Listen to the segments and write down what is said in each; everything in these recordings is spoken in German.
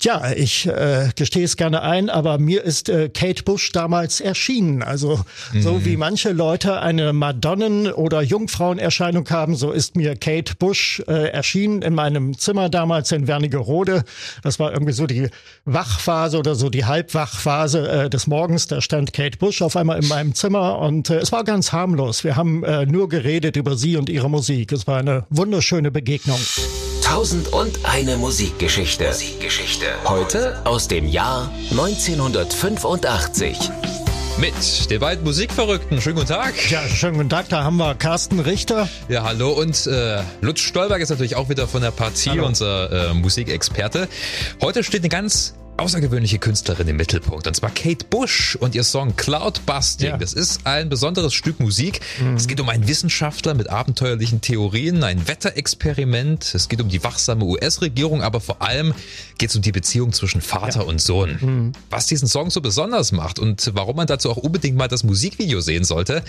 Tja, ich äh, gestehe es gerne ein, aber mir ist äh, Kate Bush damals erschienen. Also mhm. so wie manche Leute eine Madonnen- oder Jungfrauenerscheinung haben, so ist mir Kate Bush äh, erschienen in meinem Zimmer damals in Wernigerode. Das war irgendwie so die Wachphase oder so die Halbwachphase äh, des Morgens. Da stand Kate Bush auf einmal in meinem Zimmer und äh, es war ganz harmlos. Wir haben äh, nur geredet über sie und ihre Musik. Es war eine wunderschöne Begegnung. Tausend und eine Musikgeschichte. Musikgeschichte. Heute aus dem Jahr 1985. Mit den beiden Musikverrückten. Schönen guten Tag. Ja, schönen guten Tag. Da haben wir Carsten Richter. Ja, hallo. Und äh, Lutz Stolberg ist natürlich auch wieder von der Partie, hallo. unser äh, Musikexperte. Heute steht eine ganz außergewöhnliche Künstlerin im Mittelpunkt. Und zwar Kate Bush und ihr Song Cloudbusting. Ja. Das ist ein besonderes Stück Musik. Mhm. Es geht um einen Wissenschaftler mit abenteuerlichen Theorien, ein Wetterexperiment. Es geht um die wachsame US-Regierung, aber vor allem geht es um die Beziehung zwischen Vater ja. und Sohn. Mhm. Was diesen Song so besonders macht und warum man dazu auch unbedingt mal das Musikvideo sehen sollte,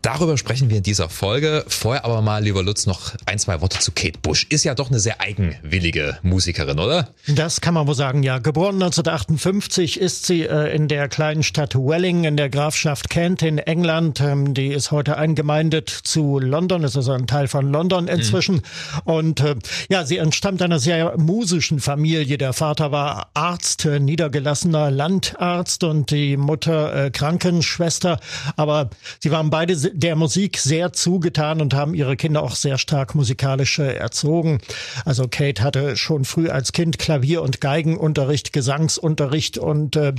darüber sprechen wir in dieser Folge. Vorher aber mal, lieber Lutz, noch ein, zwei Worte zu Kate Bush. Ist ja doch eine sehr eigenwillige Musikerin, oder? Das kann man wohl sagen, ja. Geboren 1958 ist sie äh, in der kleinen Stadt Welling in der Grafschaft Kent in England. Ähm, die ist heute eingemeindet zu London, ist also ein Teil von London inzwischen. Mhm. Und äh, ja, sie entstammt einer sehr musischen Familie. Der Vater war Arzt, äh, niedergelassener Landarzt und die Mutter Krankenschwester. Aber sie waren beide der Musik sehr zugetan und haben ihre Kinder auch sehr stark musikalisch erzogen. Also Kate hatte schon früh als Kind Klavier- und Geigenunterricht, Gesang Gesangsunterricht und äh,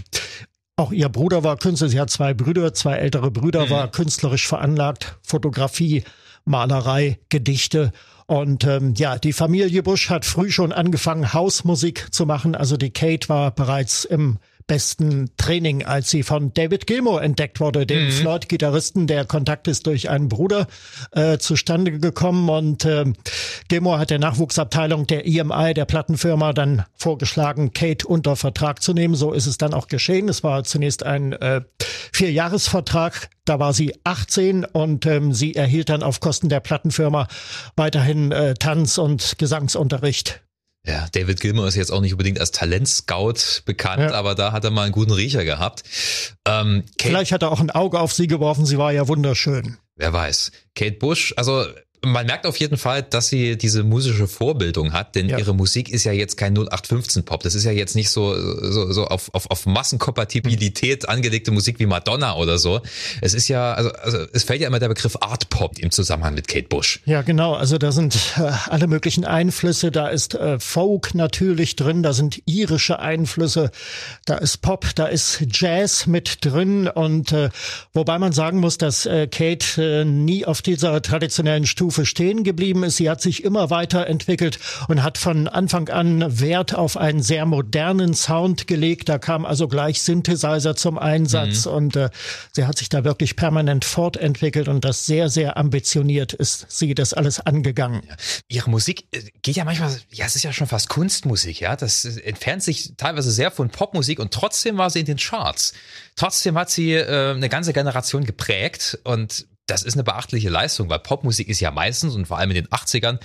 auch ihr Bruder war Künstler. Sie hat zwei Brüder, zwei ältere Brüder, mhm. war künstlerisch veranlagt. Fotografie, Malerei, Gedichte. Und ähm, ja, die Familie Busch hat früh schon angefangen, Hausmusik zu machen. Also die Kate war bereits im besten Training, als sie von David Gilmour entdeckt wurde, dem mhm. Floyd-Gitarristen. Der Kontakt ist durch einen Bruder äh, zustande gekommen und äh, Gilmour hat der Nachwuchsabteilung der EMI, der Plattenfirma, dann vorgeschlagen, Kate unter Vertrag zu nehmen. So ist es dann auch geschehen. Es war zunächst ein äh, Vierjahresvertrag. Da war sie 18 und ähm, sie erhielt dann auf Kosten der Plattenfirma weiterhin äh, Tanz- und Gesangsunterricht. Ja, David Gilmour ist jetzt auch nicht unbedingt als Talentscout bekannt, ja. aber da hat er mal einen guten Riecher gehabt. Ähm, Vielleicht hat er auch ein Auge auf sie geworfen, sie war ja wunderschön. Wer weiß. Kate Bush, also man merkt auf jeden Fall, dass sie diese musische Vorbildung hat, denn ja. ihre Musik ist ja jetzt kein 0815 Pop. Das ist ja jetzt nicht so, so, so auf, auf, auf Massenkompatibilität mhm. angelegte Musik wie Madonna oder so. Es ist ja, also, also es fällt ja immer der Begriff Art Pop im Zusammenhang mit Kate Bush. Ja, genau. Also da sind äh, alle möglichen Einflüsse. Da ist äh, Folk natürlich drin, da sind irische Einflüsse, da ist Pop, da ist Jazz mit drin und äh, wobei man sagen muss, dass äh, Kate äh, nie auf dieser traditionellen Stufe Stufe stehen geblieben ist. Sie hat sich immer weiterentwickelt und hat von Anfang an Wert auf einen sehr modernen Sound gelegt. Da kam also gleich Synthesizer zum Einsatz mhm. und äh, sie hat sich da wirklich permanent fortentwickelt und das sehr, sehr ambitioniert ist sie das alles angegangen. Ihre Musik äh, geht ja manchmal, ja, es ist ja schon fast Kunstmusik, ja. Das entfernt sich teilweise sehr von Popmusik und trotzdem war sie in den Charts. Trotzdem hat sie äh, eine ganze Generation geprägt und das ist eine beachtliche Leistung, weil Popmusik ist ja meistens und vor allem in den 80ern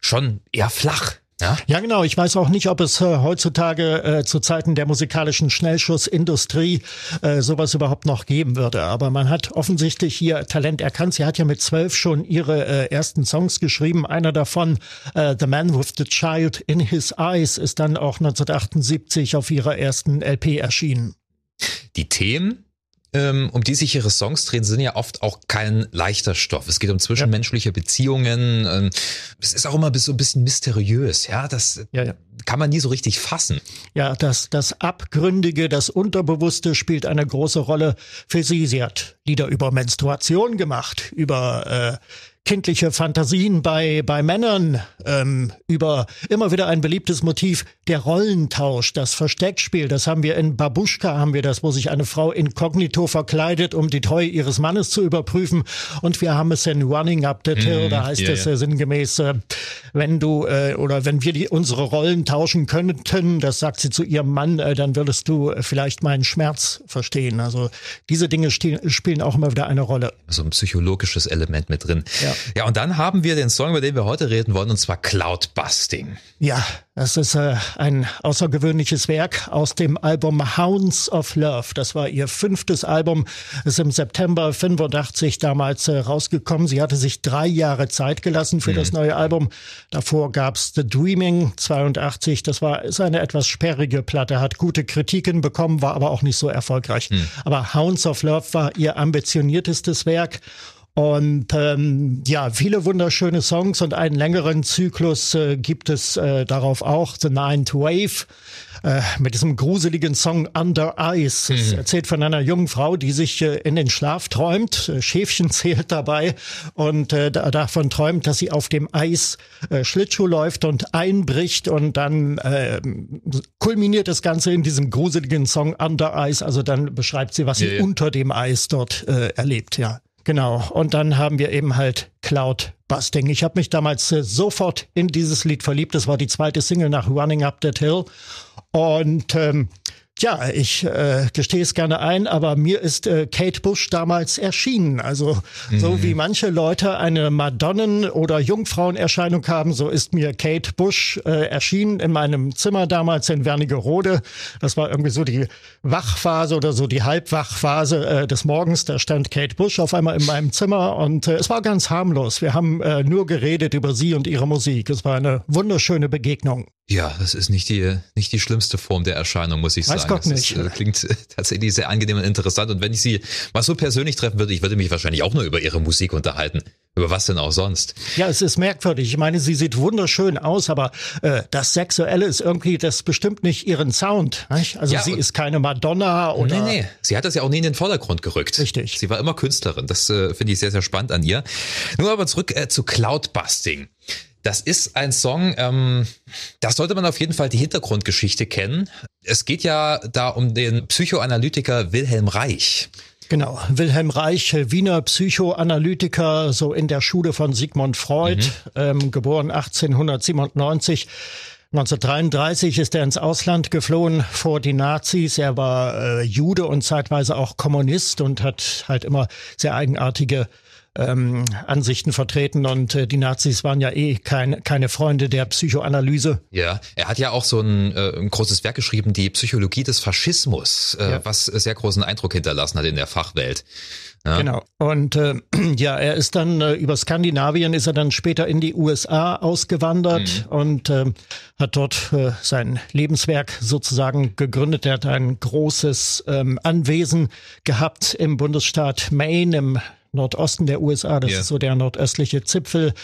schon eher flach. Ja? ja, genau. Ich weiß auch nicht, ob es äh, heutzutage äh, zu Zeiten der musikalischen Schnellschussindustrie äh, sowas überhaupt noch geben würde. Aber man hat offensichtlich hier Talent erkannt. Sie hat ja mit zwölf schon ihre äh, ersten Songs geschrieben. Einer davon, äh, The Man with the Child in His Eyes, ist dann auch 1978 auf ihrer ersten LP erschienen. Die Themen, um die sich ihre Songs drehen, sind ja oft auch kein leichter Stoff. Es geht um zwischenmenschliche ja. Beziehungen. Ähm, es ist auch immer so ein bisschen mysteriös. Ja, das ja, ja. kann man nie so richtig fassen. Ja, das, das Abgründige, das Unterbewusste spielt eine große Rolle für sie. Sie hat Lieder über Menstruation gemacht, über äh, kindliche Fantasien bei, bei Männern ähm, über immer wieder ein beliebtes Motiv, der Rollentausch, das Versteckspiel. Das haben wir in Babuschka, haben wir das, wo sich eine Frau inkognito verkleidet, um die Treue ihres Mannes zu überprüfen. Und wir haben es in Running Up the Till, mm, da heißt yeah, es äh, sinngemäß, äh, wenn du äh, oder wenn wir die, unsere Rollen tauschen könnten, das sagt sie zu ihrem Mann, äh, dann würdest du äh, vielleicht meinen Schmerz verstehen. Also diese Dinge spielen auch immer wieder eine Rolle. So ein psychologisches Element mit drin. Ja. Ja, und dann haben wir den Song, über den wir heute reden wollen, und zwar Cloudbusting. Ja, Das ist äh, ein außergewöhnliches Werk aus dem Album Hounds of Love. Das war ihr fünftes Album, ist im September 85 damals äh, rausgekommen. Sie hatte sich drei Jahre Zeit gelassen für mhm. das neue Album. Davor gab's The Dreaming 82. Das war ist eine etwas sperrige Platte, hat gute Kritiken bekommen, war aber auch nicht so erfolgreich. Mhm. Aber Hounds of Love war ihr ambitioniertestes Werk. Und ähm, ja, viele wunderschöne Songs und einen längeren Zyklus äh, gibt es äh, darauf auch. The Ninth Wave äh, mit diesem gruseligen Song Under Ice. Mhm. Es erzählt von einer jungen Frau, die sich äh, in den Schlaf träumt. Äh, Schäfchen zählt dabei und äh, davon träumt, dass sie auf dem Eis äh, Schlittschuh läuft und einbricht und dann äh, kulminiert das Ganze in diesem gruseligen Song Under Ice. Also dann beschreibt sie, was sie ja, ja. unter dem Eis dort äh, erlebt, ja. Genau. Und dann haben wir eben halt Cloud Busting. Ich habe mich damals äh, sofort in dieses Lied verliebt. Das war die zweite Single nach Running Up That Hill. Und ähm, ja, ich äh, gestehe es gerne ein, aber mir ist äh, Kate Bush damals erschienen. Also mhm. so wie manche Leute eine Madonnen- oder Jungfrauenerscheinung haben, so ist mir Kate Bush äh, erschienen in meinem Zimmer damals in Wernigerode. Das war irgendwie so die Wachphase oder so die Halbwachphase äh, des Morgens. Da stand Kate Bush auf einmal in meinem Zimmer und äh, es war ganz harmlos. Wir haben äh, nur geredet über sie und ihre Musik. Es war eine wunderschöne Begegnung. Ja, das ist nicht die, nicht die schlimmste Form der Erscheinung, muss ich Weiß sagen. Gott nicht. Das ist, äh, klingt tatsächlich sehr angenehm und interessant. Und wenn ich sie mal so persönlich treffen würde, ich würde mich wahrscheinlich auch nur über ihre Musik unterhalten. Über was denn auch sonst? Ja, es ist merkwürdig. Ich meine, sie sieht wunderschön aus, aber äh, das Sexuelle ist irgendwie, das bestimmt nicht ihren Sound. Nicht? Also ja, sie ist keine Madonna oder. Nee, nee. Sie hat das ja auch nie in den Vordergrund gerückt. Richtig. Sie war immer Künstlerin. Das äh, finde ich sehr, sehr spannend an ihr. Nur aber zurück äh, zu Cloudbusting. Das ist ein Song, ähm, da sollte man auf jeden Fall die Hintergrundgeschichte kennen. Es geht ja da um den Psychoanalytiker Wilhelm Reich. Genau, Wilhelm Reich, Wiener Psychoanalytiker, so in der Schule von Sigmund Freud, mhm. ähm, geboren 1897. 1933 ist er ins Ausland geflohen vor die Nazis. Er war äh, Jude und zeitweise auch Kommunist und hat halt immer sehr eigenartige ähm, Ansichten vertreten und äh, die Nazis waren ja eh kein, keine Freunde der Psychoanalyse. Ja, er hat ja auch so ein, äh, ein großes Werk geschrieben, die Psychologie des Faschismus, äh, ja. was sehr großen Eindruck hinterlassen hat in der Fachwelt. Ja. Genau. Und äh, ja, er ist dann äh, über Skandinavien ist er dann später in die USA ausgewandert mhm. und äh, hat dort äh, sein Lebenswerk sozusagen gegründet. Er hat ein großes ähm, Anwesen gehabt im Bundesstaat Maine im Nordosten der USA. Das yeah. ist so der nordöstliche Zipfel.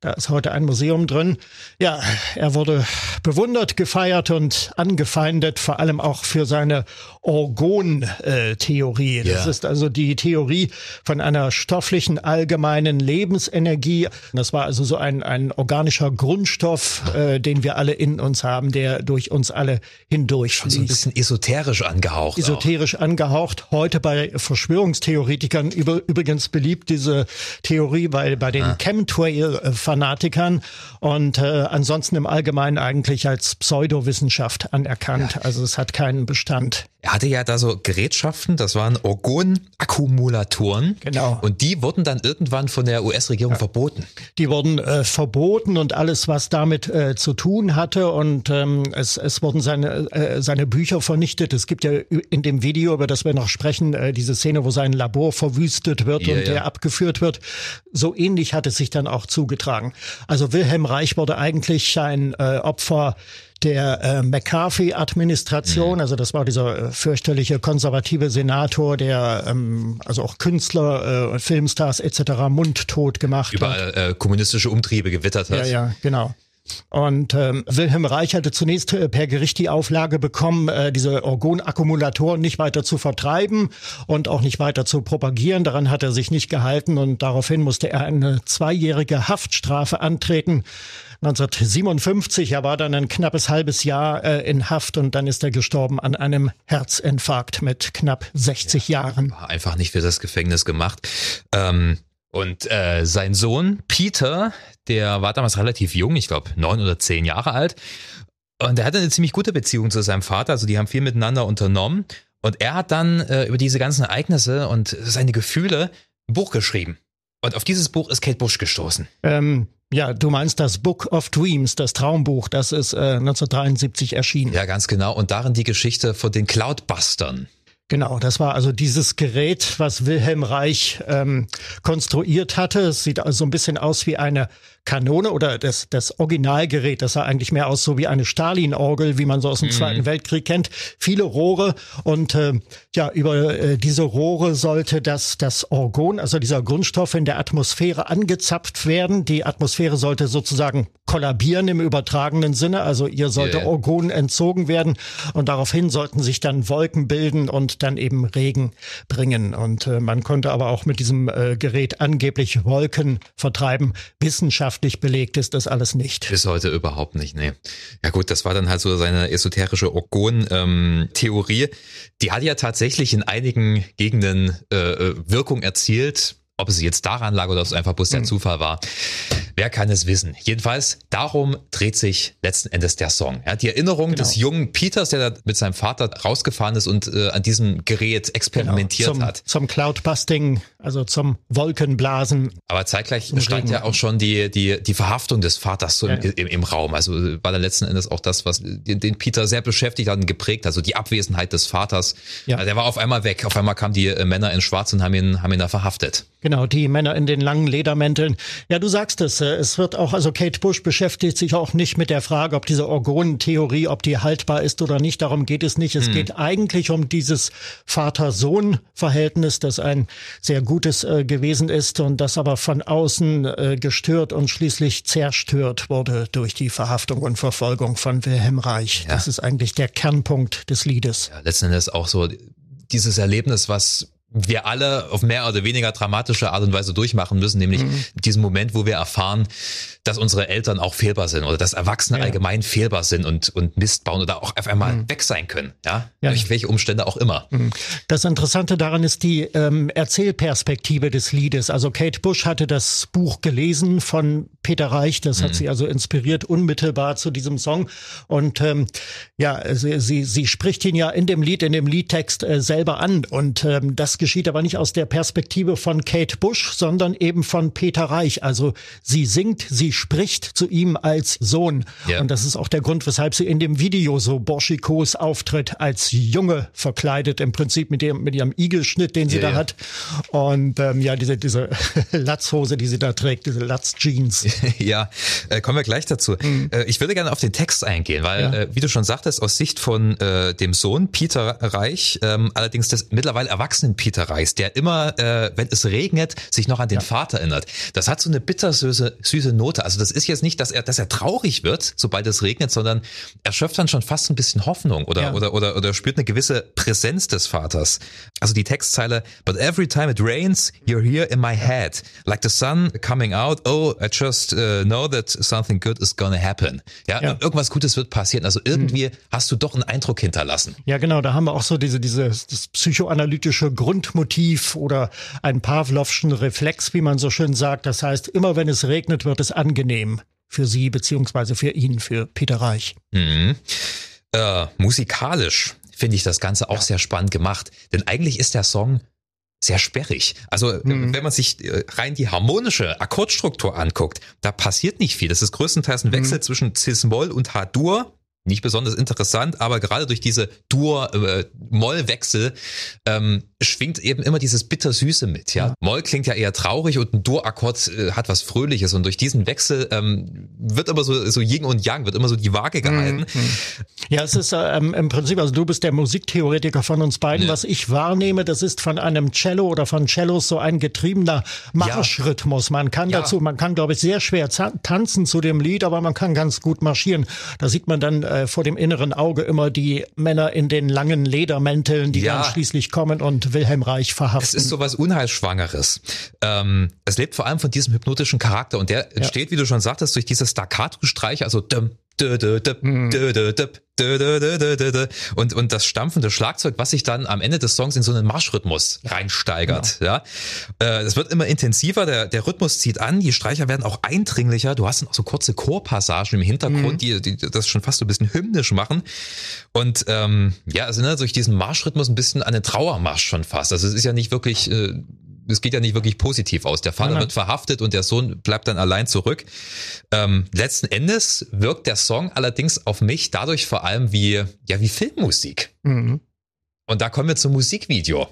Da ist heute ein Museum drin. Ja, er wurde bewundert, gefeiert und angefeindet, vor allem auch für seine Orgon-Theorie. Das yeah. ist also die Theorie von einer stofflichen allgemeinen Lebensenergie. Das war also so ein, ein organischer Grundstoff, äh, den wir alle in uns haben, der durch uns alle hindurch fließt. So ein bisschen esoterisch angehaucht. Esoterisch auch. angehaucht. Heute bei Verschwörungstheoretikern über, übrigens beliebt, diese Theorie bei, bei den ah. Chemtrail-Fanatikern und äh, ansonsten im Allgemeinen eigentlich als Pseudowissenschaft anerkannt. Ja. Also es hat keinen Bestand. Er hatte ja da so Gerätschaften, das waren Orgonakkumulatoren. Genau. Und die wurden dann irgendwann von der US-Regierung ja. verboten. Die wurden äh, verboten und alles, was damit äh, zu tun hatte. Und ähm, es, es wurden seine, äh, seine Bücher vernichtet. Es gibt ja in dem Video, über das wir noch sprechen, äh, diese Szene, wo sein Labor verwüstet wird ja, und ja. er abgeführt wird. So ähnlich hat es sich dann auch zugetragen. Also Wilhelm Reich wurde eigentlich ein äh, Opfer der äh, McCarthy-Administration, mhm. also das war dieser äh, fürchterliche konservative Senator, der ähm, also auch Künstler, äh, Filmstars etc. mundtot gemacht Überall, hat. Äh, kommunistische Umtriebe gewittert hat. Ja, ja, genau. Und ähm, Wilhelm Reich hatte zunächst äh, per Gericht die Auflage bekommen, äh, diese Orgonakkumulatoren nicht weiter zu vertreiben und auch nicht weiter zu propagieren. Daran hat er sich nicht gehalten und daraufhin musste er eine zweijährige Haftstrafe antreten. 1957. Er war dann ein knappes halbes Jahr äh, in Haft und dann ist er gestorben an einem Herzinfarkt mit knapp 60 ja, Jahren. Einfach nicht für das Gefängnis gemacht. Ähm, und äh, sein Sohn Peter, der war damals relativ jung, ich glaube neun oder zehn Jahre alt. Und er hatte eine ziemlich gute Beziehung zu seinem Vater, also die haben viel miteinander unternommen. Und er hat dann äh, über diese ganzen Ereignisse und seine Gefühle ein Buch geschrieben. Und auf dieses Buch ist Kate Bush gestoßen. Ähm, Ja, du meinst das Book of Dreams, das Traumbuch, das ist äh, 1973 erschienen. Ja, ganz genau. Und darin die Geschichte von den Cloudbustern. Genau, das war also dieses Gerät, was Wilhelm Reich ähm, konstruiert hatte. Es sieht also ein bisschen aus wie eine Kanone oder das, das Originalgerät, das sah eigentlich mehr aus so wie eine Stalin-Orgel, wie man so aus dem mhm. Zweiten Weltkrieg kennt. Viele Rohre und äh, ja, über äh, diese Rohre sollte das, das Orgon, also dieser Grundstoff in der Atmosphäre angezapft werden. Die Atmosphäre sollte sozusagen kollabieren im übertragenen Sinne, also ihr sollte yeah. Orgon entzogen werden und daraufhin sollten sich dann Wolken bilden und dann eben Regen bringen. Und äh, man konnte aber auch mit diesem äh, Gerät angeblich Wolken vertreiben. Wissenschaft wissenschaftlich belegt ist das alles nicht. Bis heute überhaupt nicht, nee. Ja gut, das war dann halt so seine esoterische Orgon-Theorie. Ähm, Die hat ja tatsächlich in einigen Gegenden äh, äh Wirkung erzielt. Ob es jetzt daran lag oder ob es einfach bloß der hm. Zufall war. Wer kann es wissen? Jedenfalls, darum dreht sich letzten Endes der Song. Ja, die Erinnerung genau. des jungen Peters, der da mit seinem Vater rausgefahren ist und äh, an diesem Gerät experimentiert genau. zum, hat. Zum Cloudbusting, also zum Wolkenblasen. Aber zeitgleich stand ja auch schon die, die, die Verhaftung des Vaters so ja. im, im, im, Raum. Also war dann letzten Endes auch das, was den, den Peter sehr beschäftigt hat und geprägt. Also die Abwesenheit des Vaters. Ja. Der war auf einmal weg. Auf einmal kamen die äh, Männer in Schwarz und haben ihn, haben ihn da verhaftet. Genau, die Männer in den langen Ledermänteln. Ja, du sagst es, äh, es wird auch, also Kate Bush beschäftigt sich auch nicht mit der Frage, ob diese Orgonentheorie, ob die haltbar ist oder nicht. Darum geht es nicht. Es hm. geht eigentlich um dieses Vater-Sohn-Verhältnis, das ein sehr gutes äh, gewesen ist und das aber von außen äh, gestört und schließlich zerstört wurde durch die Verhaftung und Verfolgung von Wilhelm Reich. Ja. Das ist eigentlich der Kernpunkt des Liedes. Ja, letzten Endes auch so dieses Erlebnis, was wir alle auf mehr oder weniger dramatische Art und Weise durchmachen müssen, nämlich mhm. diesen Moment, wo wir erfahren, dass unsere Eltern auch fehlbar sind oder dass Erwachsene ja. allgemein fehlbar sind und, und Mist bauen oder auch auf einmal mhm. weg sein können. Ja? ja? Durch welche Umstände auch immer. Mhm. Das Interessante daran ist die ähm, Erzählperspektive des Liedes. Also Kate Bush hatte das Buch gelesen von Peter Reich, das hat mhm. sie also inspiriert unmittelbar zu diesem Song. Und ähm, ja, sie, sie, sie spricht ihn ja in dem Lied, in dem Liedtext äh, selber an. Und ähm, das geschieht aber nicht aus der Perspektive von Kate Bush, sondern eben von Peter Reich. Also sie singt, sie spricht zu ihm als Sohn. Ja. Und das ist auch der Grund, weshalb sie in dem Video so borschikos auftritt, als Junge verkleidet, im Prinzip mit, dem, mit ihrem Igelschnitt, den sie ja, da ja. hat. Und ähm, ja, diese, diese Latzhose, die sie da trägt, diese Latzjeans. ja, äh, kommen wir gleich dazu. Mhm. Äh, ich würde gerne auf den Text eingehen, weil, äh, wie du schon sagtest, aus Sicht von äh, dem Sohn Peter Reich, ähm, allerdings des mittlerweile erwachsenen Peter Reichs, der immer, äh, wenn es regnet, sich noch an den Vater erinnert. Das hat so eine bittersüße süße Note. Also das ist jetzt nicht, dass er, dass er traurig wird, sobald es regnet, sondern er schöpft dann schon fast ein bisschen Hoffnung oder, ja. oder, oder, oder spürt eine gewisse Präsenz des Vaters. Also die Textzeile, but every time it rains, you're here in my head. Like the sun coming out, oh, I just uh, know that something good is gonna happen. Ja, ja. irgendwas Gutes wird passieren. Also irgendwie hm. hast du doch einen Eindruck hinterlassen. Ja, genau. Da haben wir auch so diese, diese, das psychoanalytische Grundmotiv oder einen Pavlovschen Reflex, wie man so schön sagt. Das heißt, immer wenn es regnet, wird es angenehm angenehm für Sie beziehungsweise für ihn, für Peter Reich. Mhm. Äh, musikalisch finde ich das Ganze auch ja. sehr spannend gemacht, denn eigentlich ist der Song sehr sperrig. Also mhm. wenn man sich äh, rein die harmonische Akkordstruktur anguckt, da passiert nicht viel. Das ist größtenteils ein Wechsel mhm. zwischen Cis-Moll und H-Dur nicht besonders interessant, aber gerade durch diese Dur-Moll-Wechsel äh, ähm, schwingt eben immer dieses Bittersüße mit. Ja? ja. Moll klingt ja eher traurig und ein Dur-Akkord äh, hat was Fröhliches und durch diesen Wechsel ähm, wird immer so, so Yin und Yang, wird immer so die Waage gehalten. Mhm. Ja, es ist ähm, im Prinzip, also du bist der Musiktheoretiker von uns beiden. Ja. Was ich wahrnehme, das ist von einem Cello oder von Cellos so ein getriebener Marschrhythmus. Man kann ja. dazu, man kann, glaube ich, sehr schwer tanzen zu dem Lied, aber man kann ganz gut marschieren. Da sieht man dann äh, vor dem inneren Auge immer die Männer in den langen Ledermänteln, die ja. dann schließlich kommen und Wilhelm Reich verhaften. Es ist sowas Unheilsschwangeres. Ähm, es lebt vor allem von diesem hypnotischen Charakter und der entsteht, ja. wie du schon sagtest, durch diese Staccato-Streiche, also dum, und, und das stampfende Schlagzeug, was sich dann am Ende des Songs in so einen Marschrhythmus reinsteigert. Ja, ja. Es wird immer intensiver, der, der Rhythmus zieht an, die Streicher werden auch eindringlicher. Du hast dann auch so kurze Chorpassagen im Hintergrund, mhm. die, die das schon fast so ein bisschen hymnisch machen. Und ähm, ja, es erinnert durch diesen Marschrhythmus ein bisschen an den Trauermarsch schon fast. Also es ist ja nicht wirklich äh, es geht ja nicht wirklich positiv aus. Der Vater wird verhaftet und der Sohn bleibt dann allein zurück. Ähm, letzten Endes wirkt der Song allerdings auf mich dadurch vor allem wie, ja, wie Filmmusik. Mhm. Und da kommen wir zum Musikvideo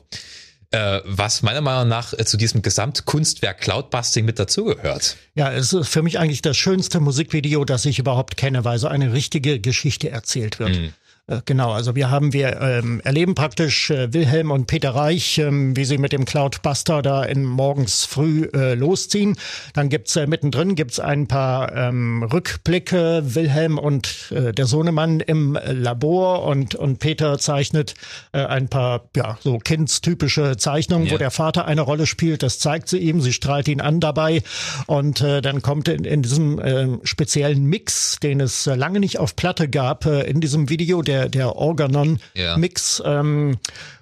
äh, was meiner Meinung nach äh, zu diesem Gesamtkunstwerk Cloudbusting mit dazugehört. Ja, es ist für mich eigentlich das schönste Musikvideo, das ich überhaupt kenne, weil so eine richtige Geschichte erzählt wird. Mhm. Äh, genau, also wir haben, wir ähm, erleben praktisch äh, Wilhelm und Peter Reich, ähm, wie sie mit dem Cloudbuster da in morgens früh äh, losziehen. Dann gibt's äh, mittendrin gibt's ein paar ähm, Rückblicke, Wilhelm und äh, der Sohnemann im Labor und, und Peter zeichnet äh, ein paar, ja, so kindstypische Zeichnungen, ja. wo der Vater eine Rolle spielt. Das zeigt sie ihm, sie strahlt ihn an dabei und äh, dann kommt in, in diesem äh, speziellen Mix, den es äh, lange nicht auf Platte gab, äh, in diesem Video, der der, der Organon-Mix. Ja. Ähm,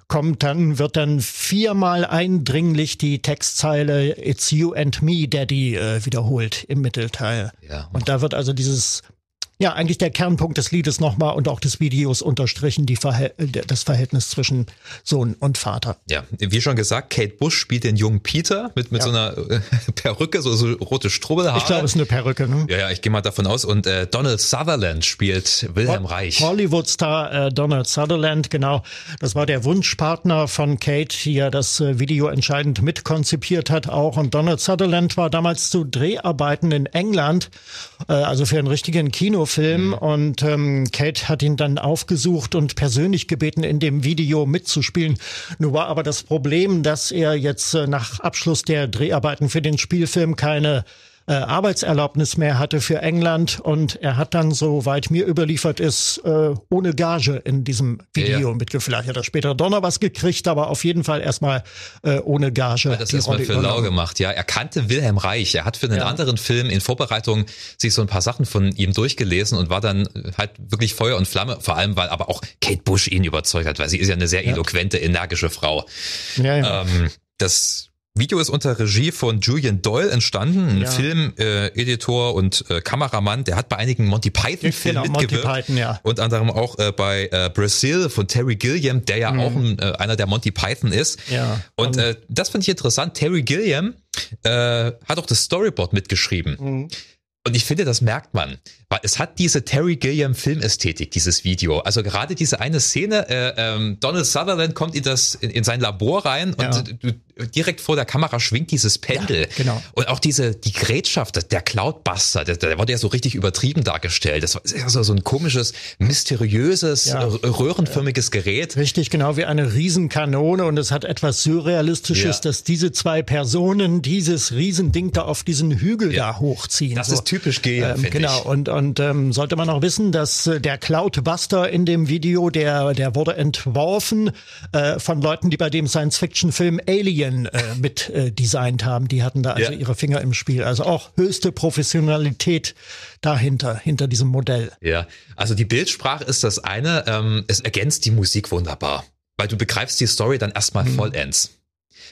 kommt dann, wird dann viermal eindringlich die Textzeile It's You and Me, Daddy, äh, wiederholt im Mittelteil. Ja. Und da wird also dieses ja, eigentlich der Kernpunkt des Liedes nochmal und auch des Videos unterstrichen, die Verhält das Verhältnis zwischen Sohn und Vater. Ja, wie schon gesagt, Kate Bush spielt den jungen Peter mit, mit ja. so einer äh, Perücke, so, so rote Strubbelhaare. Ich glaube, es ist eine Perücke, ne? Ja, ja, ich gehe mal davon aus. Und äh, Donald Sutherland spielt Wilhelm Reich. Hollywood-Star äh, Donald Sutherland, genau. Das war der Wunschpartner von Kate, die ja das äh, Video entscheidend mitkonzipiert hat auch. Und Donald Sutherland war damals zu Dreharbeiten in England, äh, also für einen richtigen Kino Kinofilm mhm. und ähm, Kate hat ihn dann aufgesucht und persönlich gebeten, in dem Video mitzuspielen. Nur war aber das Problem, dass er jetzt äh, nach Abschluss der Dreharbeiten für den Spielfilm keine äh, Arbeitserlaubnis mehr hatte für England und er hat dann, soweit mir überliefert ist, äh, ohne Gage in diesem Video ja. mitgefilmt. Vielleicht hat er später doch noch was gekriegt, aber auf jeden Fall erstmal äh, ohne Gage. Hat das erstmal für lau gemacht, ja. Er kannte Wilhelm Reich. Er hat für einen ja. anderen Film in Vorbereitung sich so ein paar Sachen von ihm durchgelesen und war dann halt wirklich Feuer und Flamme, vor allem weil aber auch Kate Bush ihn überzeugt hat, weil sie ist ja eine sehr eloquente, energische Frau. Ja, ja. Ähm, das Video ist unter Regie von Julian Doyle entstanden, ein ja. Filmeditor äh, und äh, Kameramann. Der hat bei einigen Monty Python-Filmen genau, mitgewirkt. Monty Python, ja. Und anderem auch äh, bei äh, Brazil von Terry Gilliam, der ja mhm. auch ein, äh, einer der Monty Python ist. Ja. Und äh, das fand ich interessant. Terry Gilliam äh, hat auch das Storyboard mitgeschrieben. Mhm. Und ich finde, das merkt man, es hat diese Terry Gilliam Filmästhetik, dieses Video. Also gerade diese eine Szene, äh, ähm, Donald Sutherland kommt in das in, in sein Labor rein und ja. du, direkt vor der Kamera schwingt dieses Pendel. Ja, genau. Und auch diese die Gerätschaft, der Cloudbuster, der, der wurde ja so richtig übertrieben dargestellt. Das war so, so ein komisches, mysteriöses, ja. röhrenförmiges Gerät. Richtig, genau wie eine Riesenkanone und es hat etwas surrealistisches, dass diese zwei Personen dieses Riesending da auf diesen Hügel da hochziehen. Das so. ist typisch Geher, ähm, Genau, ich. und, und ähm, sollte man auch wissen, dass äh, der Cloudbuster in dem Video, der, der wurde entworfen äh, von Leuten, die bei dem Science-Fiction-Film Alien äh, mit äh, designt haben. Die hatten da also ja. ihre Finger im Spiel. Also auch höchste Professionalität dahinter, hinter diesem Modell. Ja, also die Bildsprache ist das eine. Ähm, es ergänzt die Musik wunderbar, weil du begreifst die Story dann erstmal mhm. vollends.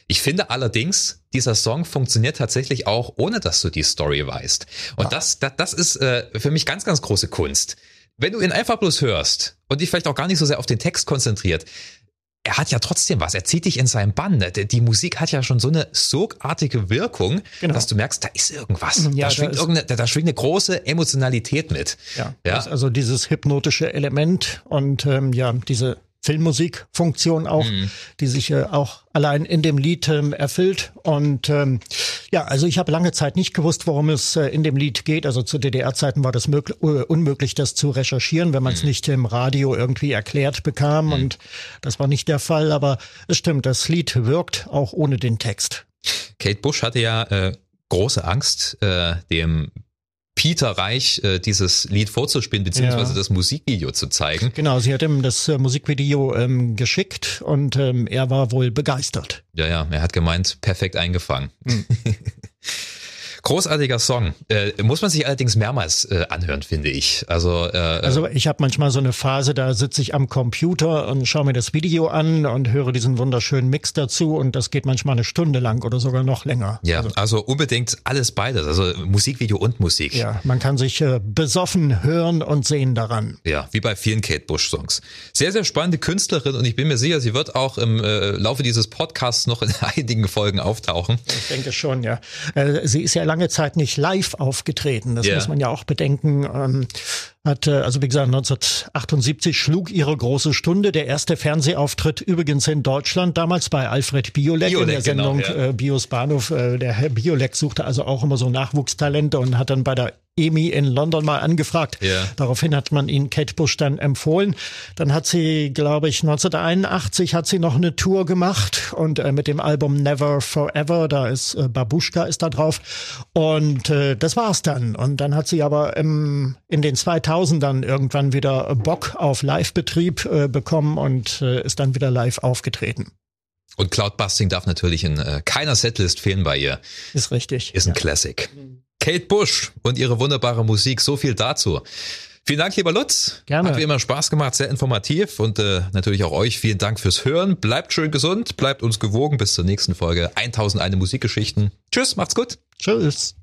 Ich finde allerdings, dieser Song funktioniert tatsächlich auch, ohne dass du die Story weißt. Und ja. das, das, das ist äh, für mich ganz, ganz große Kunst. Wenn du ihn einfach bloß hörst und dich vielleicht auch gar nicht so sehr auf den Text konzentriert, er hat ja trotzdem was. Er zieht dich in seinen Bann. Die Musik hat ja schon so eine sogartige Wirkung, genau. dass du merkst, da ist irgendwas. Ja, da, schwingt da, ist, da, da schwingt eine große Emotionalität mit. Ja, ja. also dieses hypnotische Element und ähm, ja, diese Filmmusikfunktion auch, mhm. die sich äh, auch allein in dem Lied ähm, erfüllt. Und ähm, ja, also ich habe lange Zeit nicht gewusst, worum es äh, in dem Lied geht. Also zu DDR-Zeiten war das möglich, uh, unmöglich, das zu recherchieren, wenn man es mhm. nicht im Radio irgendwie erklärt bekam. Mhm. Und das war nicht der Fall. Aber es stimmt, das Lied wirkt auch ohne den Text. Kate Bush hatte ja äh, große Angst, äh, dem Peter Reich äh, dieses Lied vorzuspielen, beziehungsweise ja. das Musikvideo zu zeigen. Genau, sie hat ihm das äh, Musikvideo ähm, geschickt und ähm, er war wohl begeistert. Ja, ja, er hat gemeint, perfekt eingefangen. Mhm. Großartiger Song. Äh, muss man sich allerdings mehrmals äh, anhören, finde ich. Also, äh, also ich habe manchmal so eine Phase, da sitze ich am Computer und schaue mir das Video an und höre diesen wunderschönen Mix dazu und das geht manchmal eine Stunde lang oder sogar noch länger. Ja, also, also unbedingt alles beides, also Musikvideo und Musik. Ja, man kann sich äh, besoffen hören und sehen daran. Ja, wie bei vielen Kate Bush Songs. Sehr, sehr spannende Künstlerin und ich bin mir sicher, sie wird auch im äh, Laufe dieses Podcasts noch in einigen Folgen auftauchen. Ich denke schon, ja. Äh, sie ist ja lange Zeit nicht live aufgetreten. Das yeah. muss man ja auch bedenken. Ähm, hat, äh, also wie gesagt, 1978 schlug ihre große Stunde. Der erste Fernsehauftritt übrigens in Deutschland, damals bei Alfred Biolek, Biolek in der Sendung genau, ja. äh, Bios Bahnhof. Äh, der Herr Biolek suchte also auch immer so Nachwuchstalente und hat dann bei der EMI in London mal angefragt. Ja. Daraufhin hat man ihn Kate Bush dann empfohlen. Dann hat sie, glaube ich, 1981 hat sie noch eine Tour gemacht und äh, mit dem Album Never Forever, da ist äh, Babushka ist da drauf und äh, das war's dann. Und dann hat sie aber im, in den 2000ern irgendwann wieder Bock auf Live-Betrieb äh, bekommen und äh, ist dann wieder live aufgetreten. Und Cloudbusting darf natürlich in äh, keiner Setlist fehlen bei ihr. Ist richtig. Ist ein ja. Classic. Kate Bush und ihre wunderbare Musik, so viel dazu. Vielen Dank, lieber Lutz. Gerne. Hat wie immer Spaß gemacht, sehr informativ und äh, natürlich auch euch vielen Dank fürs Hören. Bleibt schön gesund, bleibt uns gewogen bis zur nächsten Folge 1001 Musikgeschichten. Tschüss, macht's gut. Tschüss.